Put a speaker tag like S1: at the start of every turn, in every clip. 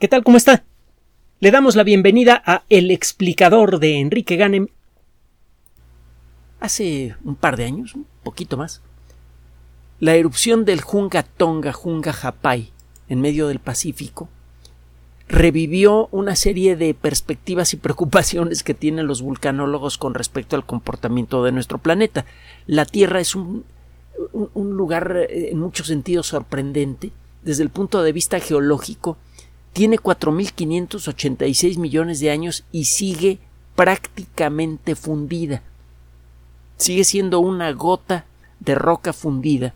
S1: ¿Qué tal? ¿Cómo está? Le damos la bienvenida a El explicador de Enrique Ganem. Hace un par de años, un poquito más, la erupción del Junga Tonga, Junga Hapai, en medio del Pacífico, revivió una serie de perspectivas y preocupaciones que tienen los vulcanólogos con respecto al comportamiento de nuestro planeta. La Tierra es un, un, un lugar eh, en muchos sentidos sorprendente. Desde el punto de vista geológico, tiene 4.586 millones de años y sigue prácticamente fundida. Sigue siendo una gota de roca fundida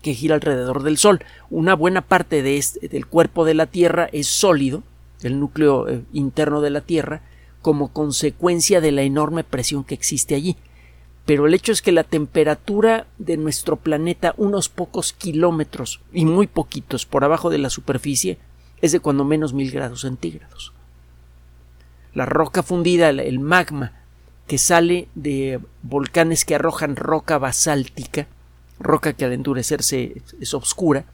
S1: que gira alrededor del Sol. Una buena parte de este, del cuerpo de la Tierra es sólido, el núcleo eh, interno de la Tierra, como consecuencia de la enorme presión que existe allí. Pero el hecho es que la temperatura de nuestro planeta, unos pocos kilómetros y muy poquitos por abajo de la superficie, es de cuando menos mil grados centígrados. La roca fundida, el magma que sale de volcanes que arrojan roca basáltica, roca que al endurecerse es oscura.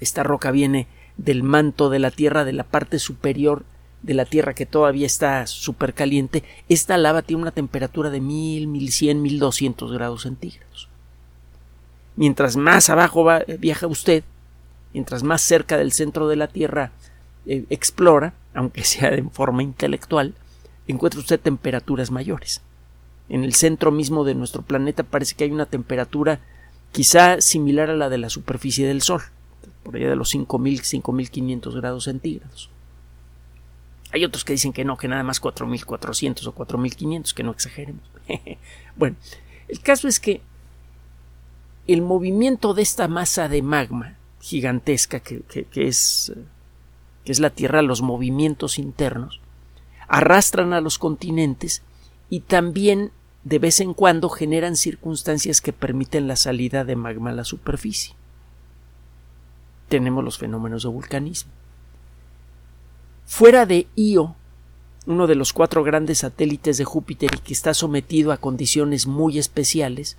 S1: Esta roca viene del manto de la Tierra, de la parte superior de la Tierra que todavía está súper caliente. Esta lava tiene una temperatura de mil, mil cien, mil doscientos grados centígrados. Mientras más abajo viaja usted, mientras más cerca del centro de la Tierra eh, explora, aunque sea de forma intelectual, encuentra usted temperaturas mayores. En el centro mismo de nuestro planeta parece que hay una temperatura quizá similar a la de la superficie del Sol, por allá de los 5.000, 5.500 grados centígrados. Hay otros que dicen que no, que nada más 4.400 o 4.500, que no exageremos. bueno, el caso es que el movimiento de esta masa de magma gigantesca que, es, que es la Tierra, los movimientos internos, arrastran a los continentes y también de vez en cuando generan circunstancias que permiten la salida de magma a la superficie. Tenemos los fenómenos de vulcanismo. Fuera de Io, uno de los cuatro grandes satélites de Júpiter y que está sometido a condiciones muy especiales,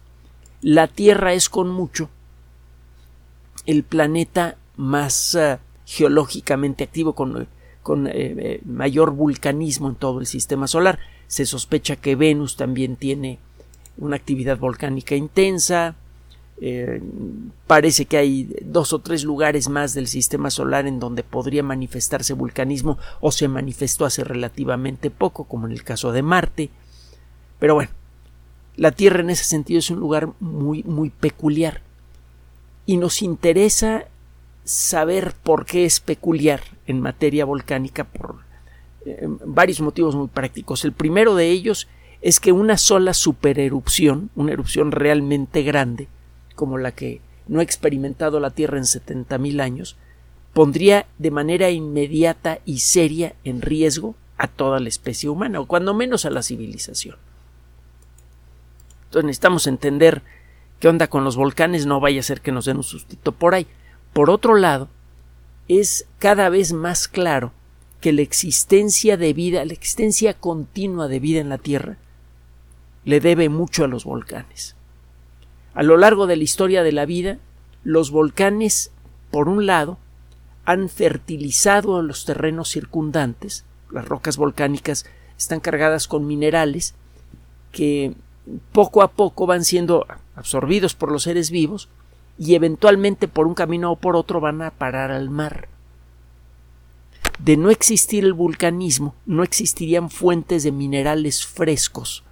S1: la Tierra es con mucho el planeta más uh, geológicamente activo, con, eh, eh, mayor vulcanismo en todo el sistema solar. Se sospecha que Venus también tiene una actividad volcánica intensa. Eh, parece que hay dos o tres lugares más del sistema solar en donde podría manifestarse vulcanismo o se manifestó hace relativamente poco, como en el caso de Marte. Pero bueno, la Tierra en ese sentido es un lugar muy, muy peculiar y nos interesa saber por qué es peculiar en materia volcánica por eh, varios motivos muy prácticos. El primero de ellos es que una sola supererupción, una erupción realmente grande, como la que no ha experimentado la Tierra en 70.000 años, pondría de manera inmediata y seria en riesgo a toda la especie humana, o cuando menos a la civilización. Entonces necesitamos entender qué onda con los volcanes, no vaya a ser que nos den un sustito por ahí. Por otro lado, es cada vez más claro que la existencia de vida, la existencia continua de vida en la Tierra, le debe mucho a los volcanes. A lo largo de la historia de la vida, los volcanes, por un lado, han fertilizado los terrenos circundantes, las rocas volcánicas están cargadas con minerales que poco a poco van siendo absorbidos por los seres vivos y eventualmente por un camino o por otro van a parar al mar. De no existir el vulcanismo, no existirían fuentes de minerales frescos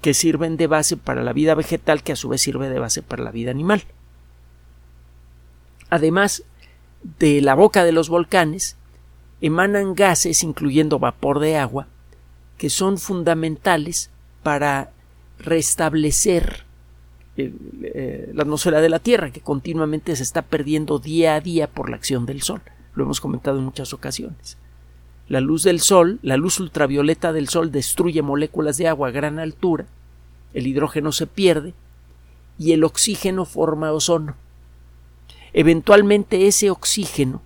S1: que sirven de base para la vida vegetal que a su vez sirve de base para la vida animal. Además, de la boca de los volcanes emanan gases, incluyendo vapor de agua, que son fundamentales para restablecer eh, eh, la atmósfera de la Tierra, que continuamente se está perdiendo día a día por la acción del Sol. Lo hemos comentado en muchas ocasiones. La luz del Sol, la luz ultravioleta del Sol destruye moléculas de agua a gran altura, el hidrógeno se pierde y el oxígeno forma ozono. Eventualmente ese oxígeno,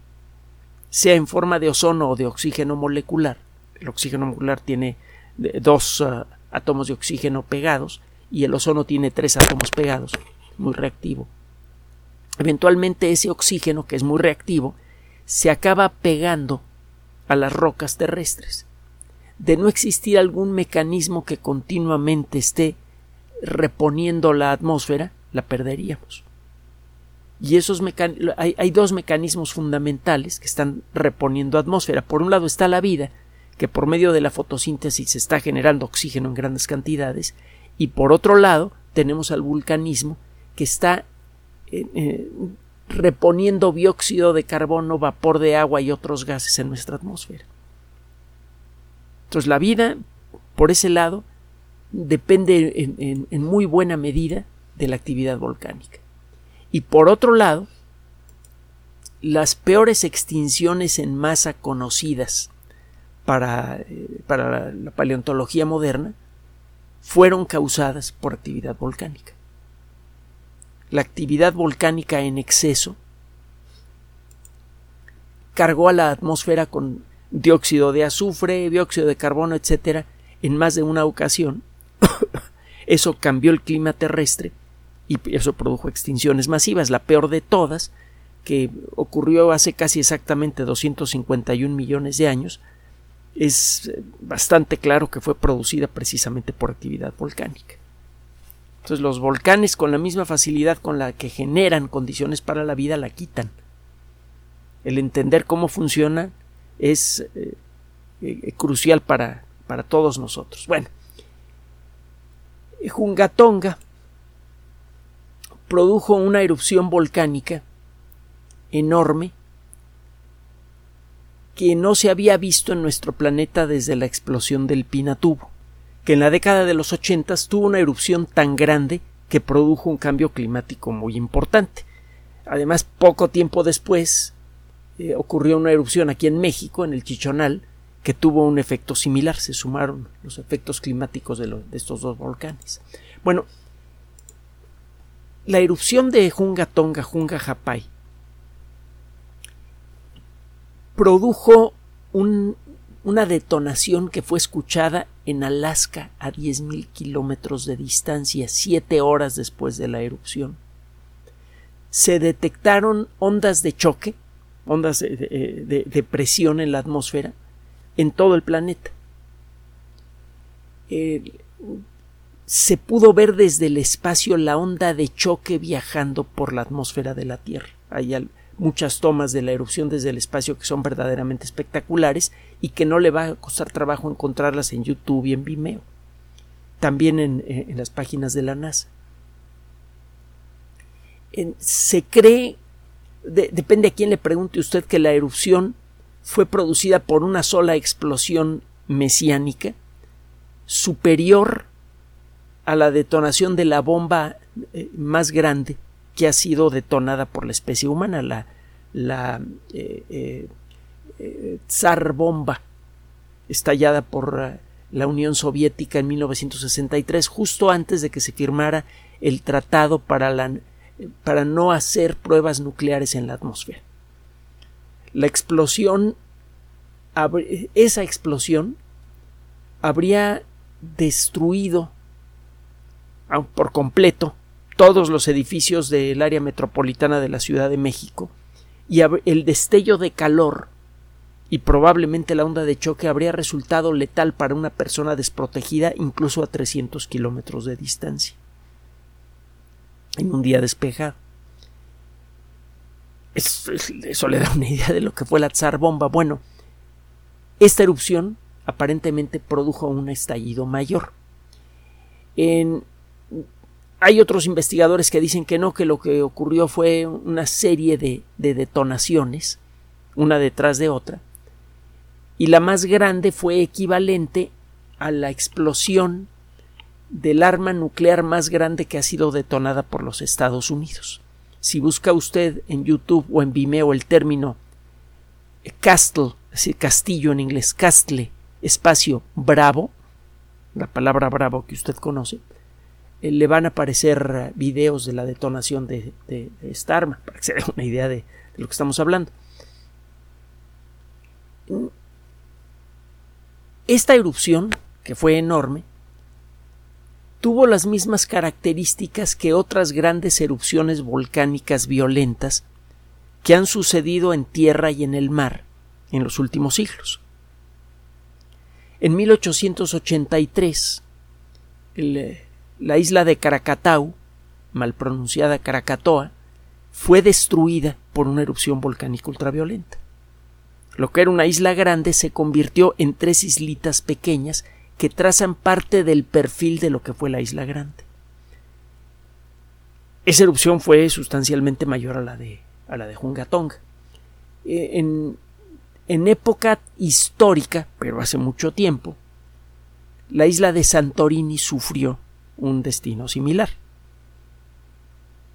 S1: sea en forma de ozono o de oxígeno molecular, el oxígeno molecular tiene dos ah, átomos de oxígeno pegados y el ozono tiene tres átomos pegados, muy reactivo. Eventualmente ese oxígeno, que es muy reactivo, se acaba pegando a las rocas terrestres. De no existir algún mecanismo que continuamente esté reponiendo la atmósfera, la perderíamos. Y esos hay, hay dos mecanismos fundamentales que están reponiendo atmósfera. Por un lado está la vida, que por medio de la fotosíntesis está generando oxígeno en grandes cantidades, y por otro lado tenemos al vulcanismo que está eh, eh, reponiendo dióxido de carbono, vapor de agua y otros gases en nuestra atmósfera. Entonces la vida, por ese lado, depende en, en muy buena medida de la actividad volcánica. Y por otro lado, las peores extinciones en masa conocidas para, para la paleontología moderna fueron causadas por actividad volcánica. La actividad volcánica en exceso cargó a la atmósfera con dióxido de azufre, dióxido de carbono, etcétera, en más de una ocasión. eso cambió el clima terrestre y eso produjo extinciones masivas. La peor de todas, que ocurrió hace casi exactamente 251 millones de años, es bastante claro que fue producida precisamente por actividad volcánica. Entonces los volcanes con la misma facilidad con la que generan condiciones para la vida la quitan. El entender cómo funciona es eh, eh, crucial para, para todos nosotros. Bueno, Jungatonga produjo una erupción volcánica enorme que no se había visto en nuestro planeta desde la explosión del Pinatubo, que en la década de los ochentas tuvo una erupción tan grande que produjo un cambio climático muy importante. Además, poco tiempo después eh, ocurrió una erupción aquí en México, en el Chichonal, que tuvo un efecto similar. Se sumaron los efectos climáticos de, de estos dos volcanes. Bueno, la erupción de Junga Tonga, Junga Japay, produjo una detonación que fue escuchada en Alaska a 10.000 kilómetros de distancia, siete horas después de la erupción. Se detectaron ondas de choque, ondas de, presión en la atmósfera, en todo el planeta. se pudo ver desde el espacio la onda de choque viajando por la atmósfera de la Tierra. Hay muchas tomas de la erupción desde el espacio que son verdaderamente espectaculares y que no le va a costar trabajo encontrarlas en YouTube y en Vimeo. También en, eh, las páginas de la NASA. se cree, depende a quién le pregunte usted, que la erupción fue producida por una sola explosión mesiánica superior a la detonación de la bomba eh, más grande que ha sido detonada por la especie humana, la, la eh, eh, eh, Tsar Bomba, estallada por la Unión Soviética en 1963, justo antes de que se firmara el tratado para, la, para no hacer pruebas nucleares en la atmósfera. La explosión, esa explosión habría destruido por completo todos los edificios del área metropolitana de la Ciudad de México y el destello de calor y probablemente la onda de choque habría resultado letal para una persona desprotegida incluso a 300 kilómetros de distancia en un día despejado. Eso, eso, le da una idea de lo que fue la Tsar bomba. Bueno, esta erupción aparentemente produjo un estallido mayor. En hay otros investigadores que dicen que no, que lo que ocurrió fue una serie de, detonaciones, una detrás de otra, y la más grande fue equivalente a la explosión del arma nuclear más grande que ha sido detonada por los Estados Unidos. Si busca usted en YouTube o en Vimeo el término castle, es castillo en inglés, castle, espacio bravo, la palabra bravo que usted conoce, eh, le van a aparecer eh, videos de la detonación de, esta arma, para que se dé una idea de, lo que estamos hablando. Esta erupción, que fue enorme, tuvo las mismas características que otras grandes erupciones volcánicas violentas que han sucedido en tierra y en el mar en los últimos siglos. En 1883, la isla de Krakatau, mal pronunciada Krakatoa, fue destruida por una erupción volcánica ultraviolenta. Lo que era una isla grande se convirtió en tres islitas pequeñas que trazan parte del perfil de lo que fue la isla grande. Esa erupción fue sustancialmente mayor a la de, a la de Jungatonga. Eh, en, en época histórica, pero hace mucho tiempo, la isla de Santorini sufrió un destino similar.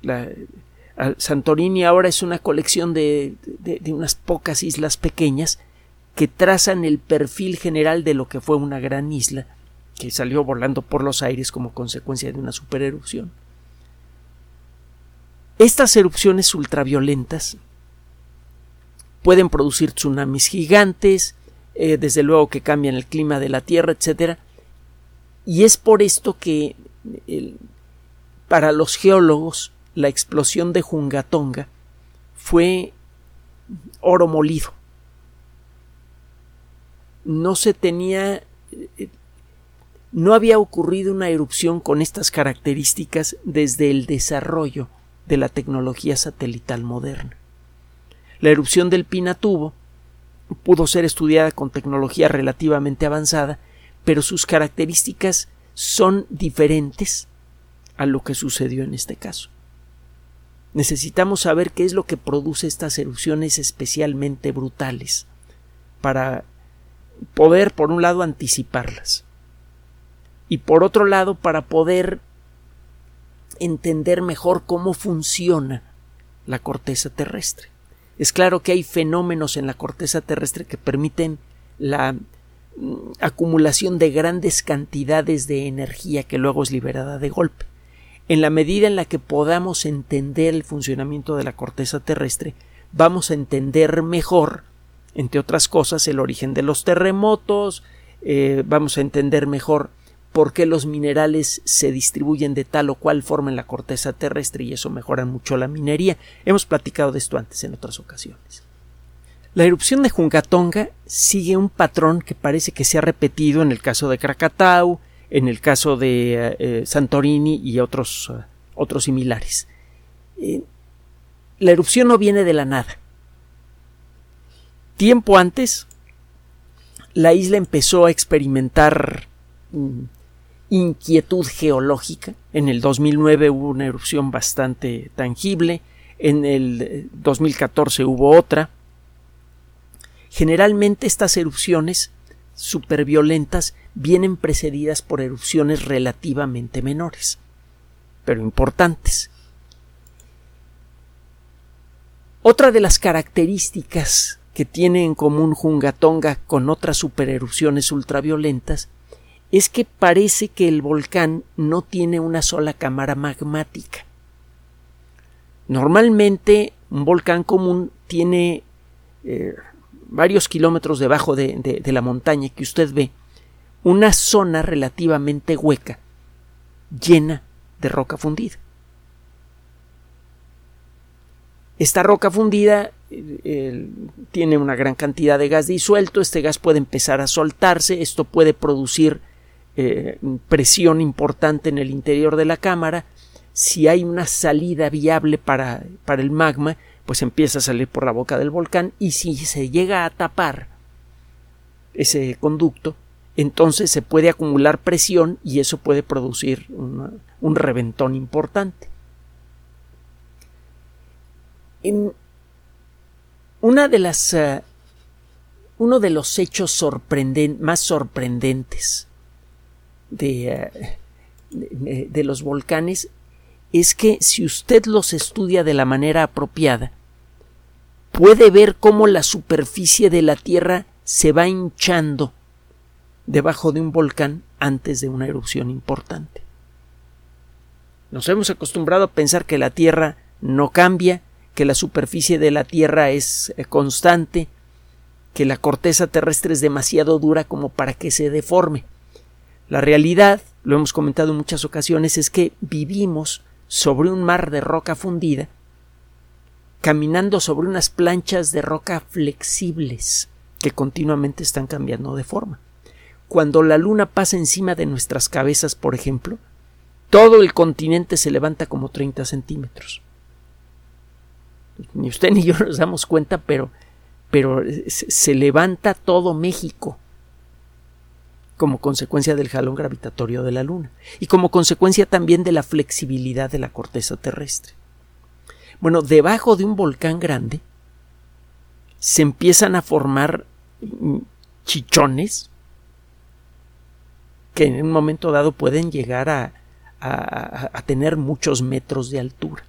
S1: La, Santorini ahora es una colección de, de, unas pocas islas pequeñas que trazan el perfil general de lo que fue una gran isla que salió volando por los aires como consecuencia de una supererupción. Estas erupciones ultraviolentas pueden producir tsunamis gigantes, eh, desde luego que cambian el clima de la Tierra, etc. Y es por esto que para los geólogos la explosión de Jungatonga fue oro molido. No se tenía no había ocurrido una erupción con estas características desde el desarrollo de la tecnología satelital moderna. La erupción del Pinatubo pudo ser estudiada con tecnología relativamente avanzada, pero sus características son diferentes a lo que sucedió en este caso. Necesitamos saber qué es lo que produce estas erupciones especialmente brutales para poder, por un lado, anticiparlas y por otro lado, para poder entender mejor cómo funciona la corteza terrestre. Es claro que hay fenómenos en la corteza terrestre que permiten la acumulación de grandes cantidades de energía que luego es liberada de golpe. En la medida en la que podamos entender el funcionamiento de la corteza terrestre, vamos a entender mejor, entre otras cosas, el origen de los terremotos, eh, vamos a entender mejor por qué los minerales se distribuyen de tal o cual forma en la corteza terrestre y eso mejora mucho la minería. Hemos platicado de esto antes en otras ocasiones. La erupción de Jungatonga sigue un patrón que parece que se ha repetido en el caso de Krakatau, en el caso de eh, eh, Santorini y otros, eh, otros similares. la erupción no viene de la nada. Tiempo antes, la isla empezó a experimentar mm, inquietud geológica. En el 2009 hubo una erupción bastante tangible, en el 2014 hubo otra. Generalmente estas erupciones superviolentas vienen precedidas por erupciones relativamente menores, pero importantes. Otra de las características que tiene en común Jungatonga con otras supererupciones ultraviolentas es que parece que el volcán no tiene una sola cámara magmática. Normalmente un volcán común tiene eh, varios kilómetros debajo de, de la montaña que usted ve una zona relativamente hueca, llena de roca fundida. Esta roca fundida eh, tiene una gran cantidad de gas disuelto, este gas puede empezar a soltarse, esto puede producir eh, presión importante en el interior de la cámara, si hay una salida viable para, para el magma, pues empieza a salir por la boca del volcán y si se llega a tapar ese conducto, entonces se puede acumular presión y eso puede producir un reventón importante. Una de las eh, uno de los hechos más sorprendentes eh, de, de, los volcanes es que si usted los estudia de la manera apropiada, puede ver cómo la superficie de la Tierra se va hinchando debajo de un volcán antes de una erupción importante. Nos hemos acostumbrado a pensar que la Tierra no cambia, que la superficie de la Tierra es eh, constante, que la corteza terrestre es demasiado dura como para que se deforme. La realidad, lo hemos comentado en muchas ocasiones, es que vivimos sobre un mar de roca fundida caminando sobre unas planchas de roca flexibles que continuamente están cambiando de forma. Cuando la luna pasa encima de nuestras cabezas, por ejemplo, todo el continente se levanta como 30 centímetros. Ni usted ni yo nos damos cuenta, pero, pero se levanta todo México como consecuencia del jalón gravitatorio de la Luna y como consecuencia también de la flexibilidad de la corteza terrestre. Bueno, debajo de un volcán grande se empiezan a formar mm, chichones que en un momento dado pueden llegar a, a, tener muchos metros de altura.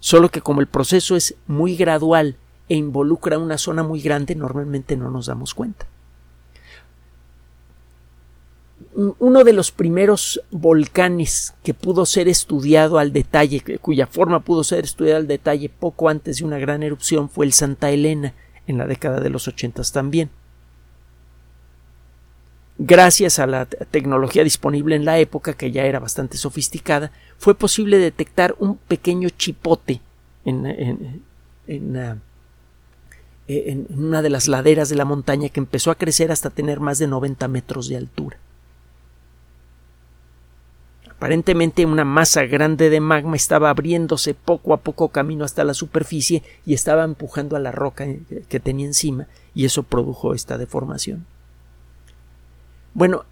S1: Solo que como el proceso es muy gradual e involucra una zona muy grande, normalmente no nos damos cuenta. Uno de los primeros volcanes que pudo ser estudiado al detalle, cuya forma pudo ser estudiada al detalle poco antes de una gran erupción, fue el Santa Elena, en la década de los ochentas también gracias a la tecnología disponible en la época, que ya era bastante sofisticada, fue posible detectar un pequeño chipote en, en, una de las laderas de la montaña que empezó a crecer hasta tener más de 90 metros de altura. Aparentemente una masa grande de magma estaba abriéndose poco a poco camino hasta la superficie y estaba empujando a la roca que tenía encima y eso produjo esta deformación. Bueno,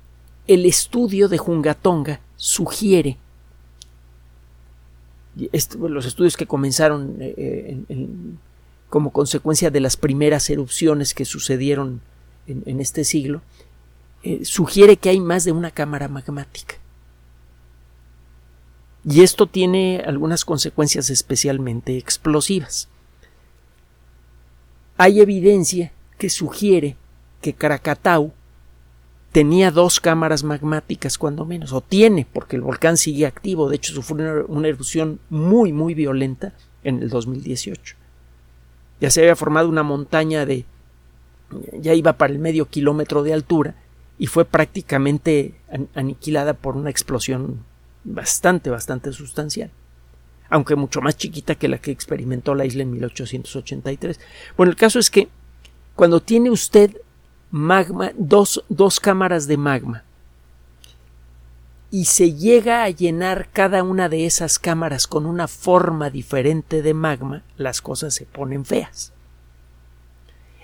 S1: el estudio de Jungatonga sugiere los estudios que comenzaron eh, eh, como consecuencia de las primeras erupciones que sucedieron en, este siglo, eh, sugiere que hay más de una cámara magmática. Y esto tiene algunas consecuencias especialmente explosivas. Hay evidencia que sugiere que Krakatau tenía dos cámaras magmáticas cuando menos, o tiene, porque el volcán sigue activo, de hecho sufrió una, erupción muy, muy violenta en el 2018. Ya se había formado una montaña de, ya iba para el medio kilómetro de altura, y fue prácticamente aniquilada por una explosión bastante, bastante sustancial, aunque mucho más chiquita que la que experimentó la isla en 1883. Bueno, el caso es que cuando tiene usted magma, dos, dos cámaras de magma y se llega a llenar cada una de esas cámaras con una forma diferente de magma, las cosas se ponen feas.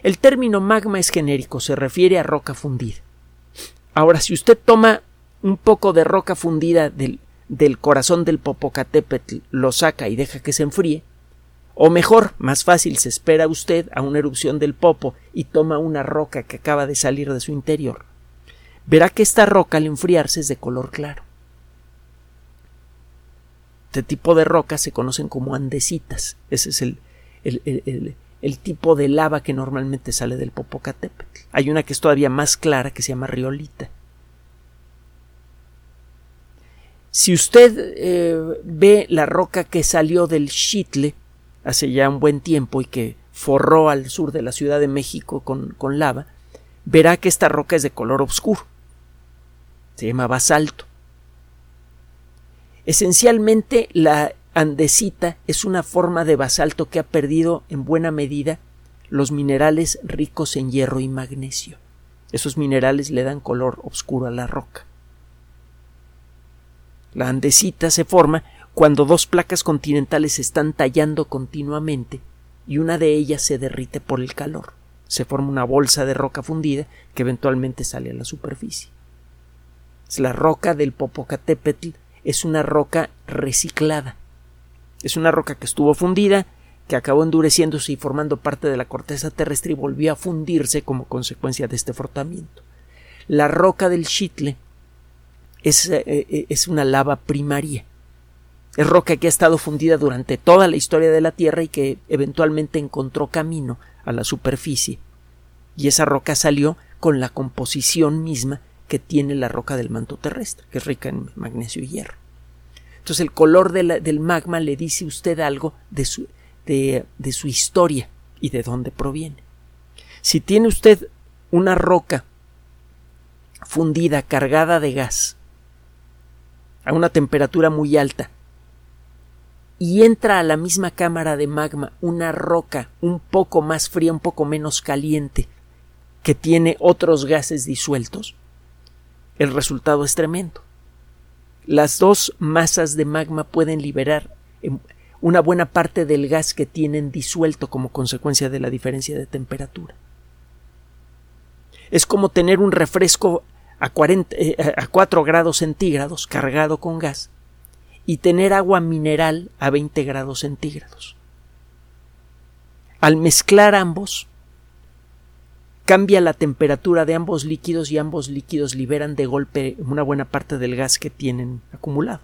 S1: El término magma es genérico, se refiere a roca fundida. Ahora, si usted toma un poco de roca fundida del, del corazón del Popocatépetl, lo saca y deja que se enfríe, o mejor, más fácil, se espera usted a una erupción del Popo y toma una roca que acaba de salir de su interior. Verá que esta roca al enfriarse es de color claro. Este tipo de rocas se conocen como andesitas. Ese es el, el, tipo de lava que normalmente sale del Popocatépetl. Hay una que es todavía más clara que se llama riolita. Si usted eh, ve la roca que salió del Chitle, hace ya un buen tiempo y que forró al sur de la Ciudad de México con, con lava, verá que esta roca es de color oscuro. Se llama basalto. Esencialmente la andesita es una forma de basalto que ha perdido en buena medida los minerales ricos en hierro y magnesio. Esos minerales le dan color oscuro a la roca. La andesita se forma cuando dos placas continentales se están tallando continuamente y una de ellas se derrite por el calor. Se forma una bolsa de roca fundida que eventualmente sale a la superficie. La roca del Popocatépetl es una roca reciclada. Es una roca que estuvo fundida, que acabó endureciéndose y formando parte de la corteza terrestre y volvió a fundirse como consecuencia de este frotamiento. La roca del Chitle es, eh, eh, es una lava primaria es roca que ha estado fundida durante toda la historia de la Tierra y que eventualmente encontró camino a la superficie. Y esa roca salió con la composición misma que tiene la roca del manto terrestre, que es rica en magnesio y hierro. Entonces el color del magma le dice usted algo de su, de su historia y de dónde proviene. Si tiene usted una roca fundida, cargada de gas, a una temperatura muy alta, y entra a la misma cámara de magma una roca un poco más fría, un poco menos caliente, que tiene otros gases disueltos, el resultado es tremendo. Las dos masas de magma pueden liberar em, una buena parte del gas que tienen disuelto como consecuencia de la diferencia de temperatura. Es como tener un refresco a, 40, eh, a 4 grados centígrados cargado con gas y tener agua mineral a 20 grados centígrados. Al mezclar ambos, cambia la temperatura de ambos líquidos y ambos líquidos liberan de golpe una buena parte del gas que tienen acumulado.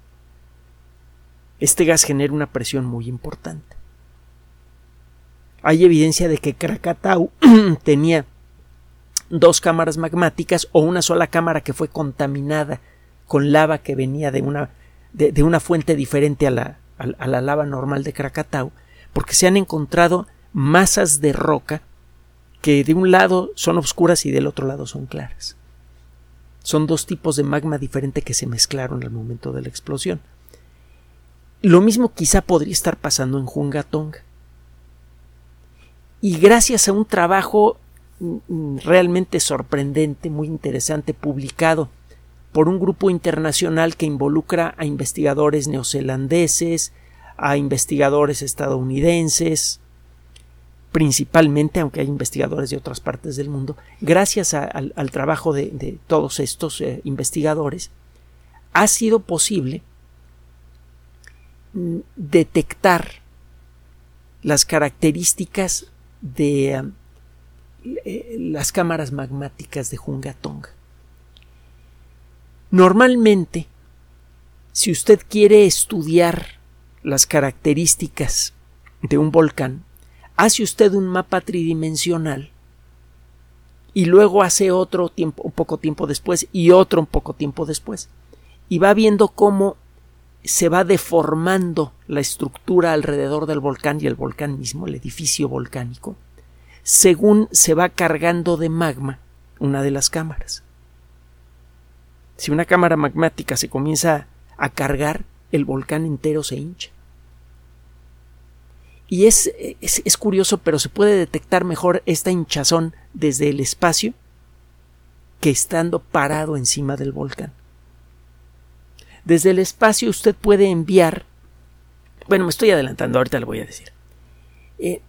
S1: Este gas genera una presión muy importante. Hay evidencia de que Krakatau tenía dos cámaras magmáticas o una sola cámara que fue contaminada con lava que venía de una de, una fuente diferente a la, a la lava normal de Krakatau, porque se han encontrado masas de roca que de un lado son oscuras y del otro lado son claras. Son dos tipos de magma diferente que se mezclaron al momento de la explosión. Lo mismo quizá podría estar pasando en Jungatonga. Y gracias a un trabajo realmente sorprendente, muy interesante, publicado por un grupo internacional que involucra a investigadores neozelandeses, a investigadores estadounidenses, principalmente, aunque hay investigadores de otras partes del mundo, gracias al, trabajo de, todos estos eh, investigadores, ha sido posible mm, detectar las características de eh, las cámaras magmáticas de Jungatonga. Normalmente, si usted quiere estudiar las características de un volcán, hace usted un mapa tridimensional y luego hace otro un poco tiempo después y otro un poco tiempo después y va viendo cómo se va deformando la estructura alrededor del volcán y el volcán mismo, el edificio volcánico, según se va cargando de magma una de las cámaras. Si una cámara magmática se comienza a cargar, el volcán entero se hincha. Y es, es, curioso, pero se puede detectar mejor esta hinchazón desde el espacio que estando parado encima del volcán. Desde el espacio usted puede enviar. Bueno, me estoy adelantando, ahorita le voy a decir. Eh,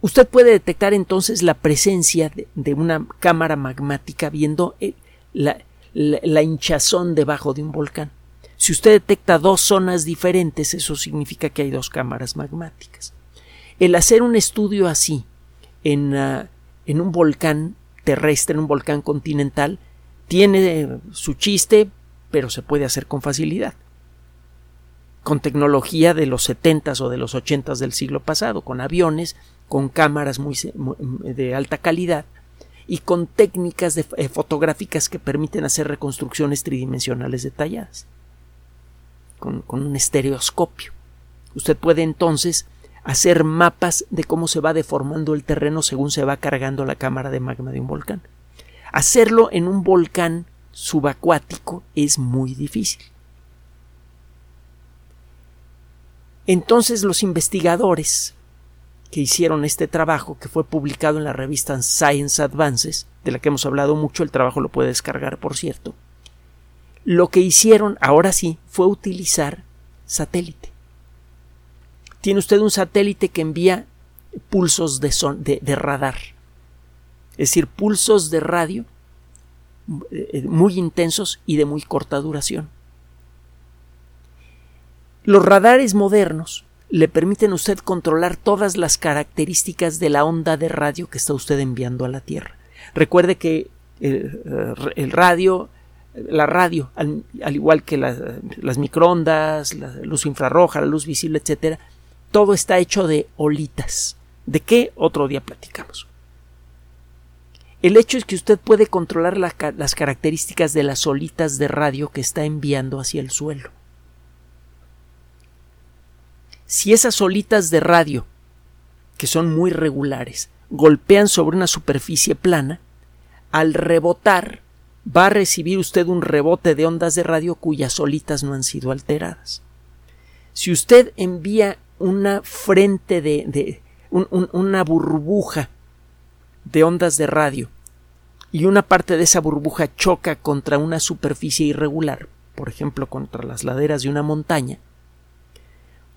S1: usted puede detectar entonces la presencia de, una cámara magmática viendo eh, la, hinchazón debajo de un volcán. Si usted detecta dos zonas diferentes, eso significa que hay dos cámaras magmáticas. El hacer un estudio así en, ah, en un volcán terrestre, en un volcán continental, tiene su chiste, pero se puede hacer con facilidad. Con tecnología de los 70 o de los 80 del siglo pasado, con aviones, con cámaras muy, de alta calidad, y con técnicas eh, fotográficas que permiten hacer reconstrucciones tridimensionales detalladas, con un estereoscopio. Usted puede entonces hacer mapas de cómo se va deformando el terreno según se va cargando la cámara de magma de un volcán. Hacerlo en un volcán subacuático es muy difícil. Entonces los investigadores que hicieron este trabajo, que fue publicado en la revista Science Advances, de la que hemos hablado mucho, el trabajo lo puede descargar, por cierto. Lo que hicieron, ahora sí, fue utilizar satélite. Tiene usted un satélite que envía pulsos de, de, de radar, es decir, pulsos de radio eh, muy intensos y de muy corta duración. Los radares modernos le permiten a usted controlar todas las características de la onda de radio que está usted enviando a la Tierra. Recuerde que el, eh, radio, la radio, al, igual que las microondas, la luz infrarroja, la luz visible, etcétera, todo está hecho de olitas. ¿De qué? Otro día platicamos. El hecho es que usted puede controlar las características de las olitas de radio que está enviando hacia el suelo si esas olitas de radio, que son muy regulares, golpean sobre una superficie plana, al rebotar va a recibir usted un rebote de ondas de radio cuyas olitas no han sido alteradas. Si usted envía una frente de, de una burbuja de ondas de radio y una parte de esa burbuja choca contra una superficie irregular, por ejemplo contra las laderas de una montaña,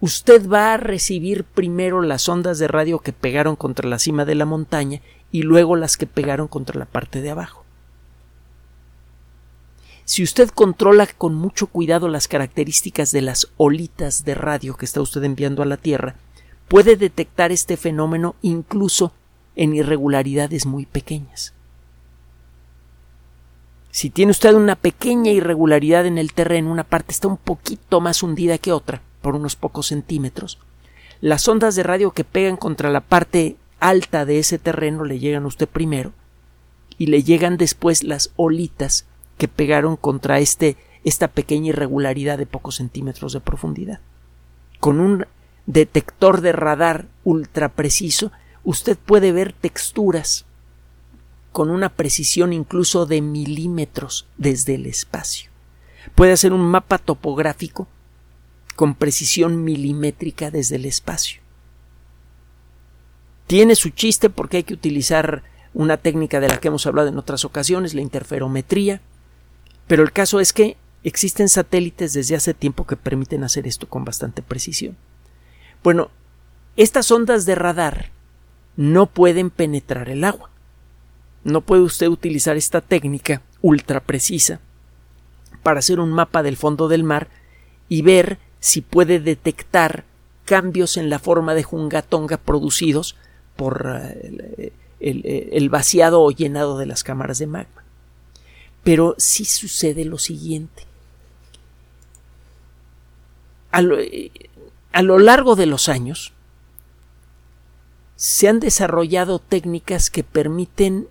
S1: usted va a recibir primero las ondas de radio que pegaron contra la cima de la montaña y luego las que pegaron contra la parte de abajo. Si usted controla con mucho cuidado las características de las olitas de radio que está usted enviando a la Tierra, puede detectar este fenómeno incluso en irregularidades muy pequeñas. Si tiene usted una pequeña irregularidad en el terreno, una parte está un poquito más hundida que otra, por unos pocos centímetros, las ondas de radio que pegan contra la parte alta de ese terreno le llegan a usted primero y le llegan después las olitas que pegaron contra este, esta pequeña irregularidad de pocos centímetros de profundidad. Con un detector de radar ultra preciso, usted puede ver texturas con una precisión incluso de milímetros desde el espacio. Puede hacer un mapa topográfico con precisión milimétrica desde el espacio. Tiene su chiste porque hay que utilizar una técnica de la que hemos hablado en otras ocasiones, la interferometría, pero el caso es que existen satélites desde hace tiempo que permiten hacer esto con bastante precisión. Bueno, estas ondas de radar no pueden penetrar el agua. No puede usted utilizar esta técnica ultra precisa para hacer un mapa del fondo del mar y ver si puede detectar cambios en la forma de jungatonga producidos por eh, el, vaciado o llenado de las cámaras de magma. Pero sí sucede lo siguiente. A lo, eh, a lo largo de los años se han desarrollado técnicas que permiten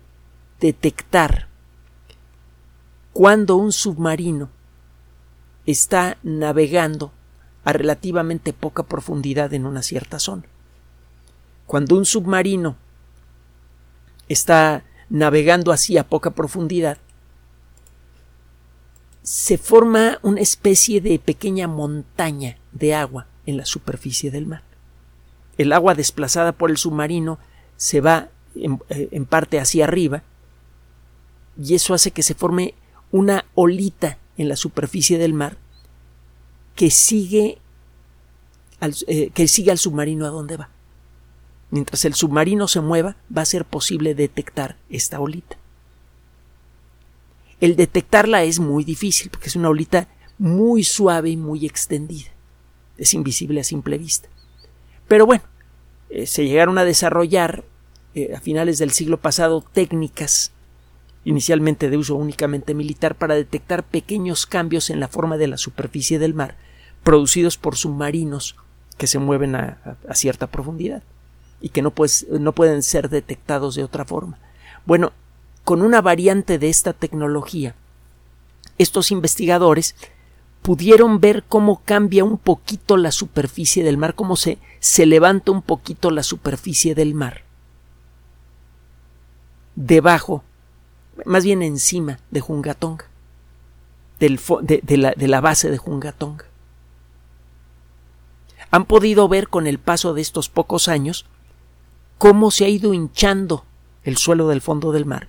S1: detectar cuando un submarino está navegando a relativamente poca profundidad en una cierta zona. Cuando un submarino está navegando así a poca profundidad, se forma una especie de pequeña montaña de agua en la superficie del mar. El agua desplazada por el submarino se va en, eh, parte hacia arriba y eso hace que se forme una olita en la superficie del mar que sigue al, eh, que submarino a donde va. Mientras el submarino se mueva, va a ser posible detectar esta olita. El detectarla es muy difícil porque es una olita muy suave y muy extendida. Es invisible a simple vista. Pero bueno, eh, se llegaron a desarrollar eh, a finales del siglo pasado técnicas inicialmente de uso únicamente militar, para detectar pequeños cambios en la forma de la superficie del mar, producidos por submarinos que se mueven a, cierta profundidad y que no, pueden ser detectados de otra forma. Bueno, con una variante de esta tecnología, estos investigadores pudieron ver cómo cambia un poquito la superficie del mar, cómo se, se levanta un poquito la superficie del mar debajo más bien encima de Jungatonga, de, la, de la base de Jungatonga. Han podido ver con el paso de estos pocos años cómo se ha ido hinchando el suelo del fondo del mar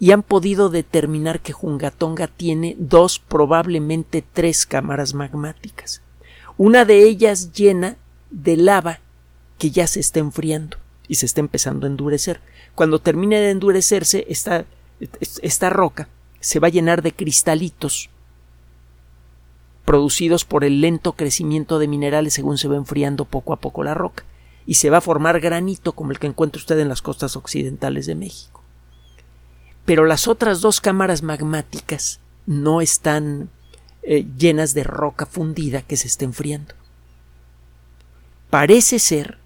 S1: y han podido determinar que Jungatonga tiene dos, probablemente tres cámaras magmáticas. Una de ellas llena de lava que ya se está enfriando y se está empezando a endurecer. Cuando termine de endurecerse, esta, esta roca se va a llenar de cristalitos producidos por el lento crecimiento de minerales según se va enfriando poco a poco la roca, y se va a formar granito como el que encuentra usted en las costas occidentales de México. Pero las otras dos cámaras magmáticas no están eh, llenas de roca fundida que se esté enfriando. Parece ser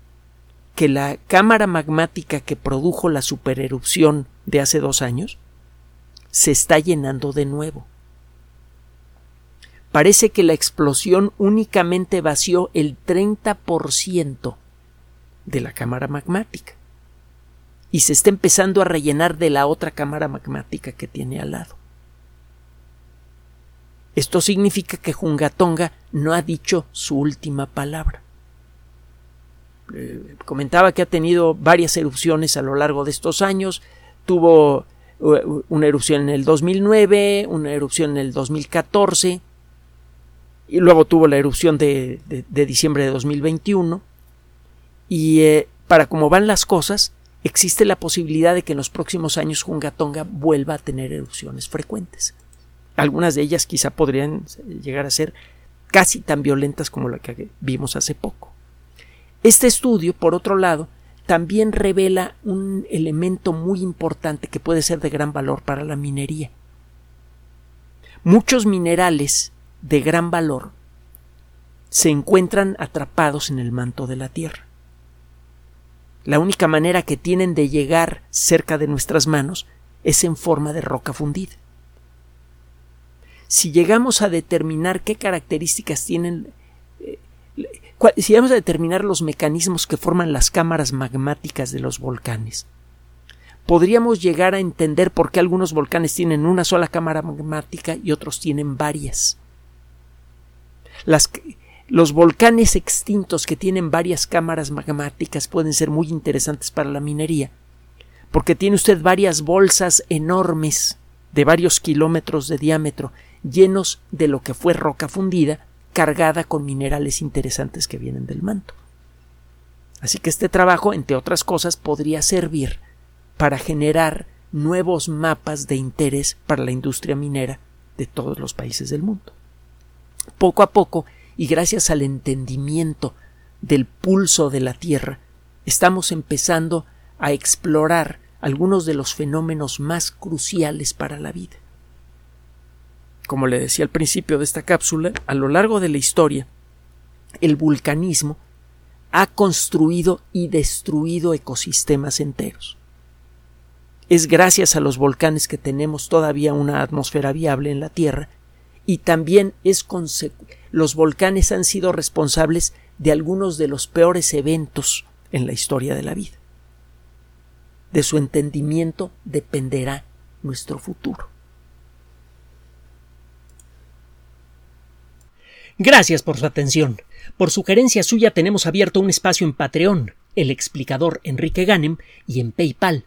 S1: que la cámara magmática que produjo la supererupción de hace dos años se está llenando de nuevo. Parece que la explosión únicamente vació el 30% de la cámara magmática y se está empezando a rellenar de la otra cámara magmática que tiene al lado. Esto significa que Jungatonga no ha dicho su última palabra. Eh, comentaba que ha tenido varias erupciones a lo largo de estos años. Tuvo uh, una erupción en el 2009, una erupción en el 2014 y luego tuvo la erupción de, diciembre de 2021. Y eh, para cómo van las cosas, existe la posibilidad de que en los próximos años Jungatonga vuelva a tener erupciones frecuentes. Algunas de ellas quizá podrían llegar a ser casi tan violentas como la que vimos hace poco. Este estudio, por otro lado, también revela un elemento muy importante que puede ser de gran valor para la minería. Muchos minerales de gran valor se encuentran atrapados en el manto de la Tierra. La única manera que tienen de llegar cerca de nuestras manos es en forma de roca fundida. Si llegamos a determinar qué características tienen, eh, si llegamos a determinar los mecanismos que forman las cámaras magmáticas de los volcanes, podríamos llegar a entender por qué algunos volcanes tienen una sola cámara magmática y otros tienen varias. Los volcanes extintos que tienen varias cámaras magmáticas pueden ser muy interesantes para la minería, porque tiene usted varias bolsas enormes de varios kilómetros de diámetro, llenos de lo que fue roca fundida, cargada con minerales interesantes que vienen del manto. Así que este trabajo, entre otras cosas, podría servir para generar nuevos mapas de interés para la industria minera de todos los países del mundo. Poco a poco, y gracias al entendimiento del pulso de la Tierra, estamos empezando a explorar algunos de los fenómenos más cruciales para la vida. Como le decía al principio de esta cápsula, a lo largo de la historia, el vulcanismo ha construido y destruido ecosistemas enteros. Es gracias a los volcanes que tenemos todavía una atmósfera viable en la Tierra y también es los volcanes han sido responsables de algunos de los peores eventos en la historia de la vida. De su entendimiento dependerá nuestro futuro.
S2: Gracias por su atención. Por sugerencia suya tenemos abierto un espacio en Patreon, el explicador Enrique Ganem, y en PayPal,